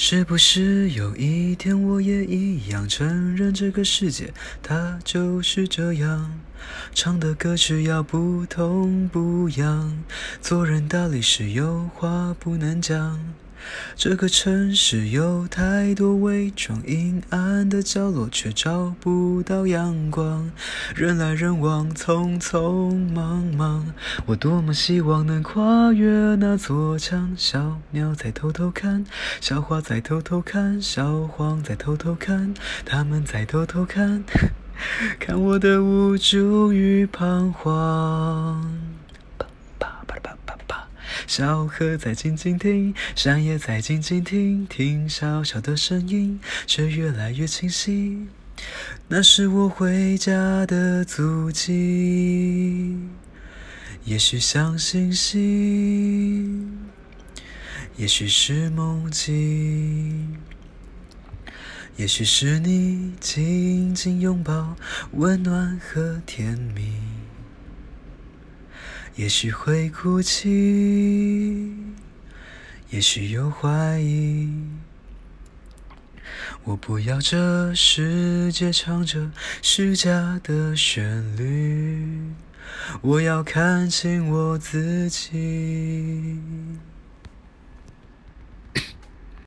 是不是有一天我也一样承认这个世界它就是这样？唱的歌曲要不痛不痒，做人道理是有话不能讲。这个城市有太多伪装，阴暗的角落却找不到阳光。人来人往，匆匆忙忙，我多么希望能跨越那座墙。小鸟在偷偷看，小花在偷偷看，小黄在偷偷看，他们在偷偷看，看我的无助与彷徨。小河在静静听，山也在静静听，听小小的声音，却越来越清晰。那是我回家的足迹。也许像星星，也许是梦境，也许是你紧紧拥抱，温暖和甜蜜。也许会哭泣，也许有怀疑。我不要这世界唱着虚假的旋律，我要看清我自己。